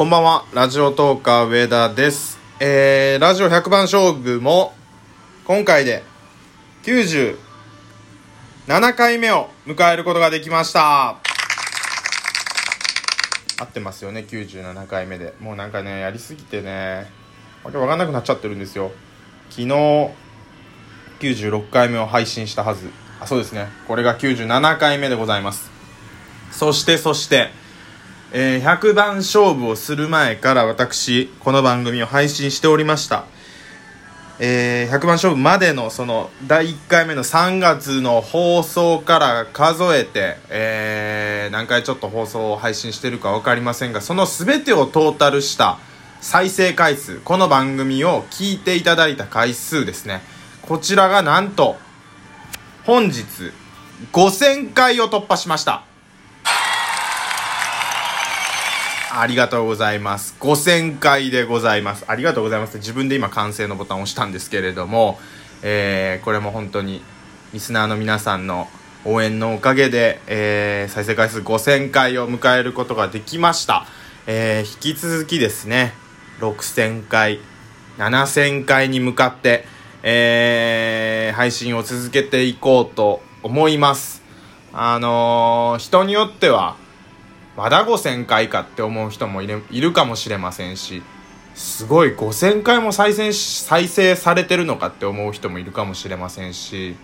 こんばんは、ラジオトーカー上田です。えー、ラジオ100番勝負も、今回で97回目を迎えることができました。合ってますよね、97回目で。もうなんかね、やりすぎてね、わけわかんなくなっちゃってるんですよ。昨日、96回目を配信したはず。あ、そうですね。これが97回目でございます。そして、そして、えー100番勝負をする前から私、この番組を配信しておりました。えー100番勝負までのその第1回目の3月の放送から数えて、えー何回ちょっと放送を配信してるか分かりませんがその全てをトータルした再生回数この番組を聞いていただいた回数ですねこちらがなんと本日5000回を突破しましたありがとうございます。5000回でございます。ありがとうございます。自分で今完成のボタンを押したんですけれども、えーこれも本当にリスナーの皆さんの応援のおかげで、えー再生回数5000回を迎えることができました。えー引き続きですね、6000回、7000回に向かって、えー配信を続けていこうと思います。あのー人によっては、まだ5000回かって思う人もいるかもしれませんしすごい5000回も再生再生されてるのかって思う人もいるかもしれませんし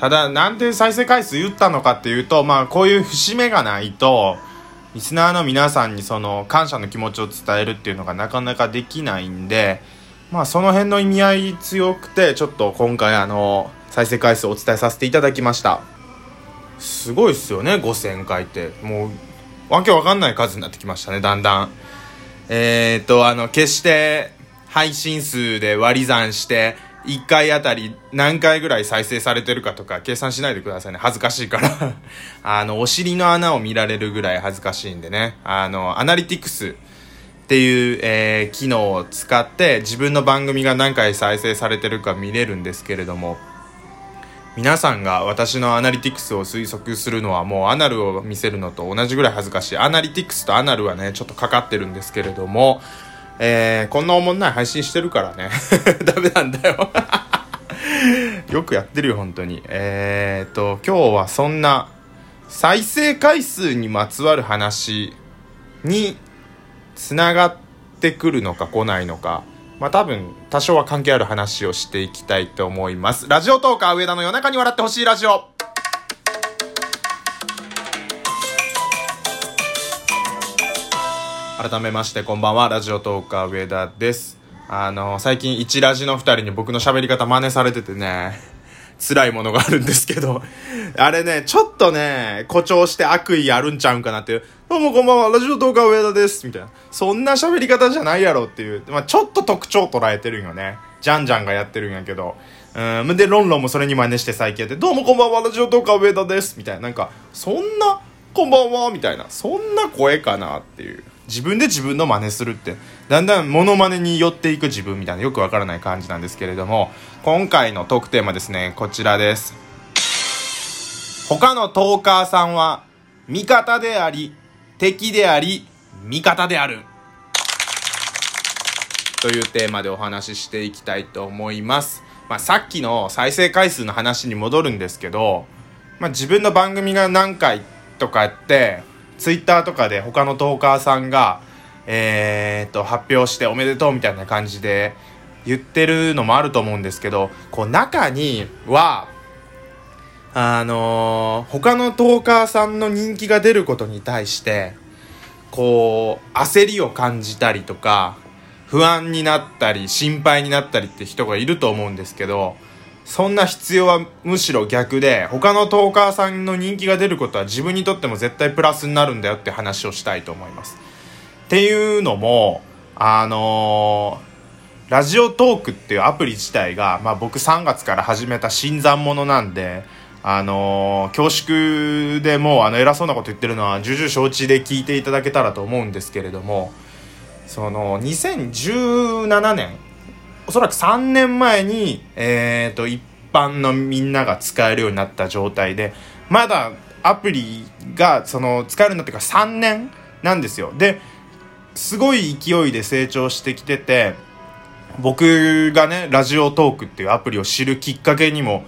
ただなんで再生回数言ったのかっていうとまあこういう節目がないとリスナーの皆さんにその感謝の気持ちを伝えるっていうのがなかなかできないんでまあその辺の意味合い強くてちょっと今回あの再生回数をお伝えさせていただきました。すごいっすよね5000回って。もうわけわかんない数になってきましたねだんだん。えー、っとあの決して配信数で割り算して1回あたり何回ぐらい再生されてるかとか計算しないでくださいね。恥ずかしいから。あのお尻の穴を見られるぐらい恥ずかしいんでね。あのアナリティクスっていう、えー機能を使って自分の番組が何回再生されてるか見れるんですけれども皆さんが私のアナリティクスを推測するのはもうアナルを見せるのと同じぐらい恥ずかしい。アナリティクスとアナルはねちょっとかかってるんですけれども、えーこんなおもんない配信してるからね。ダメなんだよ。よくやってるよ本当に。えー、と今日はそんな再生回数にまつわる話につながってくるのか来ないのか。まあ多分多少は関係ある話をしていきたいと思います。ラジオトーカー上田の夜中に笑ってほしいラジオ。改めましてこんばんはラジオトーカー上田です。あの最近一ラジの二人に僕の喋り方真似されててね。辛いものがあるんですけど、あれね、ちょっとね、誇張して悪意あるんちゃうんかなっていう、どうもこんばんは、ラジオ動画上田です、みたいな。そんな喋り方じゃないやろっていう、まあちょっと特徴捉えてるんよね。ジャンジャンがやってるんやけど。うん、で、ロンロンもそれに真似して最近やって、どうもこんばんは、ラジオ動画上田です、みたいな。なんか、そんな、こんばんは、みたいな。そんな声かなっていう。自分で自分の真似するって、だんだんモノマネに寄っていく自分みたいな、よくわからない感じなんですけれども、今回のトークテーマですね、こちらです。他のトーカーさんは、味方であり、敵であり、味方である。というテーマでお話ししていきたいと思います。まあ、さっきの再生回数の話に戻るんですけど、まあ、自分の番組が何回とかって、ツイッターとかで他のトーカーさんが、えーっと、発表しておめでとうみたいな感じで言ってるのもあると思うんですけど、こう中には、あのー他のトーカーさんの人気が出ることに対して、こう、焦りを感じたりとか、不安になったり、心配になったりって人がいると思うんですけど、そんな必要はむしろ逆で、他のトーカーさんの人気が出ることは自分にとっても絶対プラスになるんだよって話をしたいと思います。っていうのも、あのーラジオトークっていうアプリ自体が、まあ僕3月から始めた新参者なんで、あのー恐縮でもうあの偉そうなこと言ってるのは重々承知で聞いていただけたらと思うんですけれども、その2017年おそらく3年前に、えー、と一般のみんなが使えるようになった状態でまだアプリがその使えるようになってから3年なんですよ。ですごい勢いで成長してきてて僕がねラジオトークっていうアプリを知るきっかけにも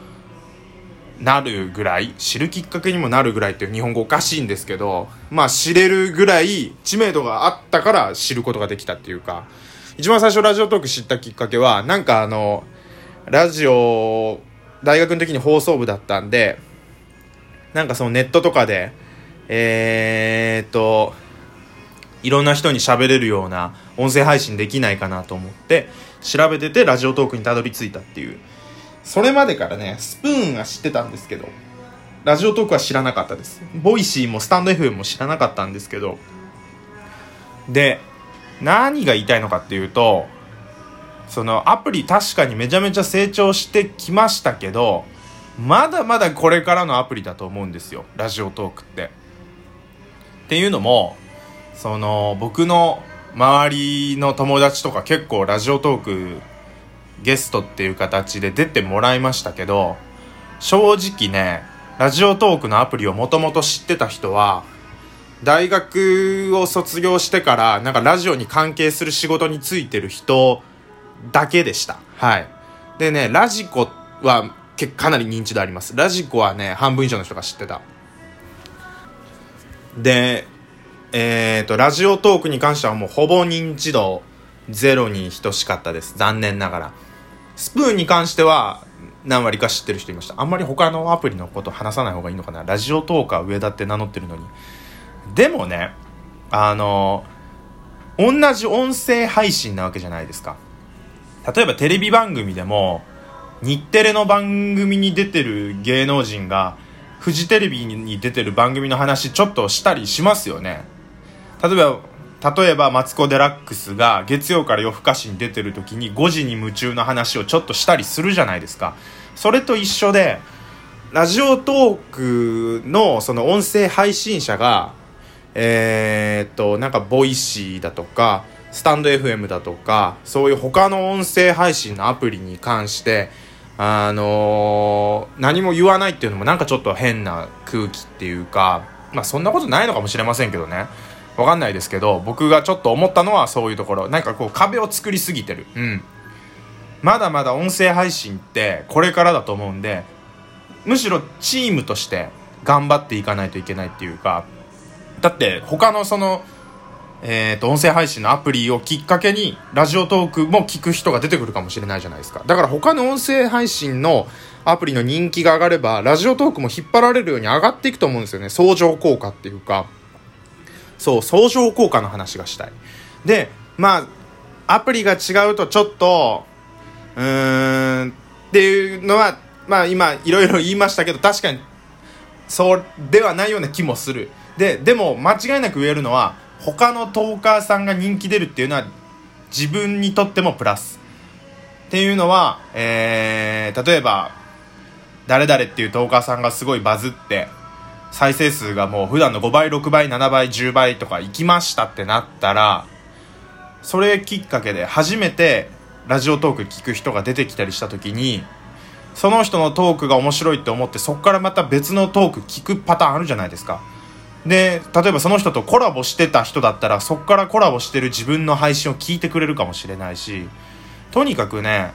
なるぐらい知るきっかけにもなるぐらいっていう日本語おかしいんですけどまあ知れるぐらい知名度があったから知ることができたっていうか一番最初ラジオトーク知ったきっかけはなんかあのラジオ大学の時に放送部だったんでなんかそのネットとかでえー、っといろんな人に喋れるような音声配信できないかなと思って調べてて Radiotalk にたどり着いたっていう。それまでからねスプーンは知ってたんですけど Radiotalk は知らなかったです。 Voicy もスタンド FM も知らなかったんですけどで何が言いたいのかっていうとそのアプリ確かにめちゃめちゃ成長してきましたけどまだまだこれからのアプリだと思うんですよ。ラジオトークって。っていうのもその僕の周りの友達とか結構ラジオトークゲストっていう形で出てもらいましたけど正直ねラジオトークのアプリをもともと知ってた人は大学を卒業してからなんかラジオに関係する仕事に就いてる人だけでしたはいでねラジコはかなり認知度ありますラジコはね半分以上の人が知ってたでえっ、ー、と、ラジオトークに関してはもうほぼ認知度ゼロに等しかったです。残念ながら。スプーンに関しては何割か知ってる人いました。あんまり他のアプリのこと話さない方がいいのかな。ラジオトーカー上田って名乗ってるのに。でもね、あの、同じ音声配信なわけじゃないですか。例えばテレビ番組でも、日テレの番組に出てる芸能人が、フジテレビに出てる番組の話ちょっとしたりしますよね。例えば例えばマツコ・デラックスが月曜から夜更かしに出てる時に5時に夢中の話をちょっとしたりするじゃないですかそれと一緒でラジオトークのその音声配信者がえー、っとなんか Voicy だとかスタンド FM だとかそういう他の音声配信のアプリに関してあのー、何も言わないっていうのもなんかちょっと変な空気っていうかまあそんなことないのかもしれませんけどねわかんないですけど、僕がちょっと思ったのはそういうところ。なんかこう壁を作りすぎてる。うん。まだまだ音声配信ってこれからだと思うんで、むしろチームとして頑張っていかないといけないっていうか、だって他のその、えっ、と、音声配信のアプリをきっかけに、ラジオトークも聞く人が出てくるかもしれないじゃないですか。だから他の音声配信のアプリの人気が上がれば、ラジオトークも引っ張られるように上がっていくと思うんですよね。相乗効果っていうか。そう相乗効果の話がしたいでまあアプリが違うとちょっとうーんっていうのはまあ今いろいろ言いましたけど確かにそうではないような気もするででも間違いなく言えるのは他のトーカーさんが人気出るっていうのは自分にとってもプラス。っていうのは、えー、例えば誰々っていうトーカーさんがすごいバズって再生数がもう普段の5倍6倍7倍10倍とか行きましたってなったらそれきっかけで初めてラジオトーク聞く人が出てきたりした時にその人のトークが面白いって思ってそこからまた別のトーク聞くパターンあるじゃないですか。で例えばその人とコラボしてた人だったらそこからコラボしてる自分の配信を聞いてくれるかもしれないしとにかくね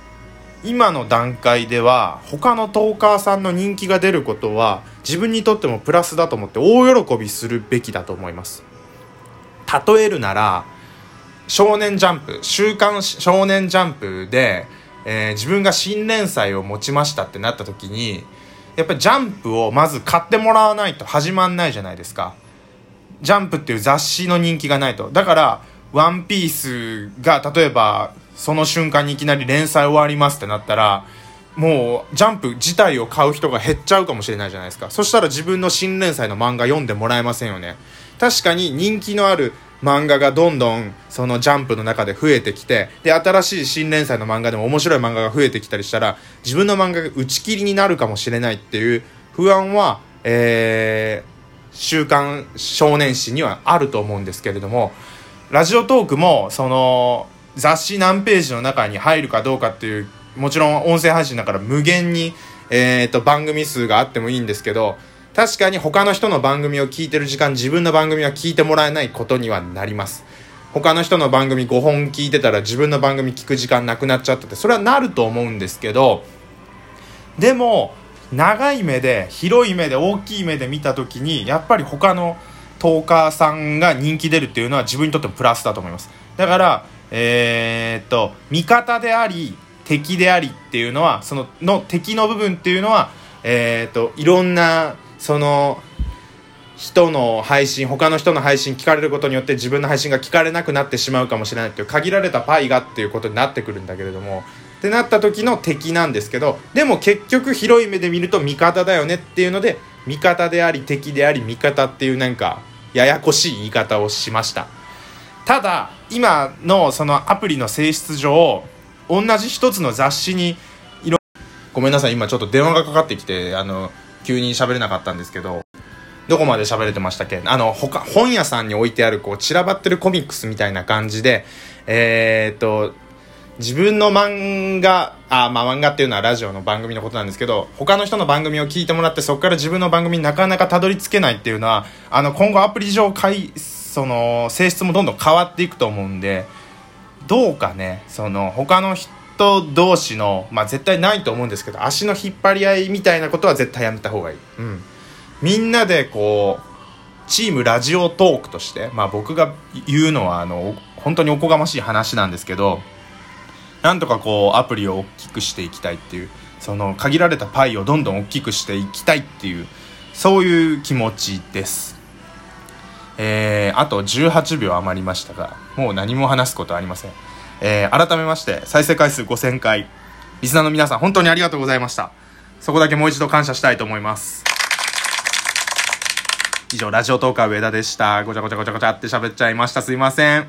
今の段階では他のトーカーさんの人気が出ることは自分にとってもプラスだと思って大喜びするべきだと思います。例えるなら少年ジャンプ週刊少年ジャンプで、えー、自分が新連載を持ちましたってなった時にやっぱりジャンプをまず買ってもらわないと始まんないじゃないですか。ジャンプっていう雑誌の人気がないと。だからワンピースが例えばその瞬間にいきなり連載終わりますってなったらもうジャンプ自体を買う人が減っちゃうかもしれないじゃないですか。そしたら自分の新連載の漫画読んでもらえませんよね。確かに人気のある漫画がどんどんそのジャンプの中で増えてきてで新しい新連載の漫画でも面白い漫画が増えてきたりしたら自分の漫画が打ち切りになるかもしれないっていう不安は、えー、週刊少年誌にはあると思うんですけれどもラジオトークもその雑誌何ページの中に入るかどうかっていうもちろん音声配信だから無限に、えーと、番組数があってもいいんですけど確かに他の人の番組を聞いてる時間自分の番組は聞いてもらえないことにはなります。他の人の番組5本聞いてたら自分の番組聞く時間なくなっちゃったってそれはなると思うんですけどでも長い目で広い目で大きい目で見た時にやっぱり他のトーカーさんが人気出るっていうのは自分にとってもプラスだと思います。だからえー、っと味方であり敵でありっていうのはそのの敵の部分っていうのはえー、っといろんなその人の配信他の人の配信聞かれることによって自分の配信が聞かれなくなってしまうかもしれないっていう限られたパイがっていうことになってくるんだけれどもってなった時の敵なんですけどでも結局広い目で見ると味方だよねっていうので味方であり敵であり味方っていうなんかややこしい言い方をしました。ただ今のそのアプリの性質上同じ一つの雑誌にごめんなさい今ちょっと電話がかかってきてあの急に喋れなかったんですけどどこまで喋れてましたっけ？あの、他、本屋さんに置いてある、こう、散らばってるコミックスみたいな感じで、えー、っと、自分の漫画、あ、まあ漫画っていうのはラジオの番組のことなんですけど、他の人の番組を聞いてもらって、そこから自分の番組になかなかたどり着けないっていうのは、あの、今後アプリ上、かい、その、性質もどんどん変わっていくと思うんで、どうかね、その、他の人、同士の、まあ絶対ないと思うんですけど、足の引っ張り合いみたいなことは絶対やめた方がいい。うん。みんなでこうチームラジオトークとして、まあ、僕が言うのはあの本当におこがましい話なんですけどなんとかこうアプリを大きくしていきたいっていうその限られたパイをどんどん大きくしていきたいっていうそういう気持ちですえー、あと18秒余りましたがもう何も話すことありません、えー、改めまして再生回数5000回リスナーの皆さん本当にありがとうございましたそこだけもう一度感謝したいと思います以上、ラジオトーカー上田でした。ごちゃごちゃごちゃごちゃって喋っちゃいました。すいません。